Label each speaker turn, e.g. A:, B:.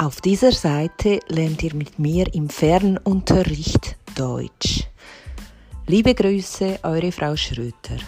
A: Auf dieser Seite lernt ihr mit mir im Fernunterricht Deutsch. Liebe Grüße, eure Frau Schröter.